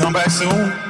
come back soon.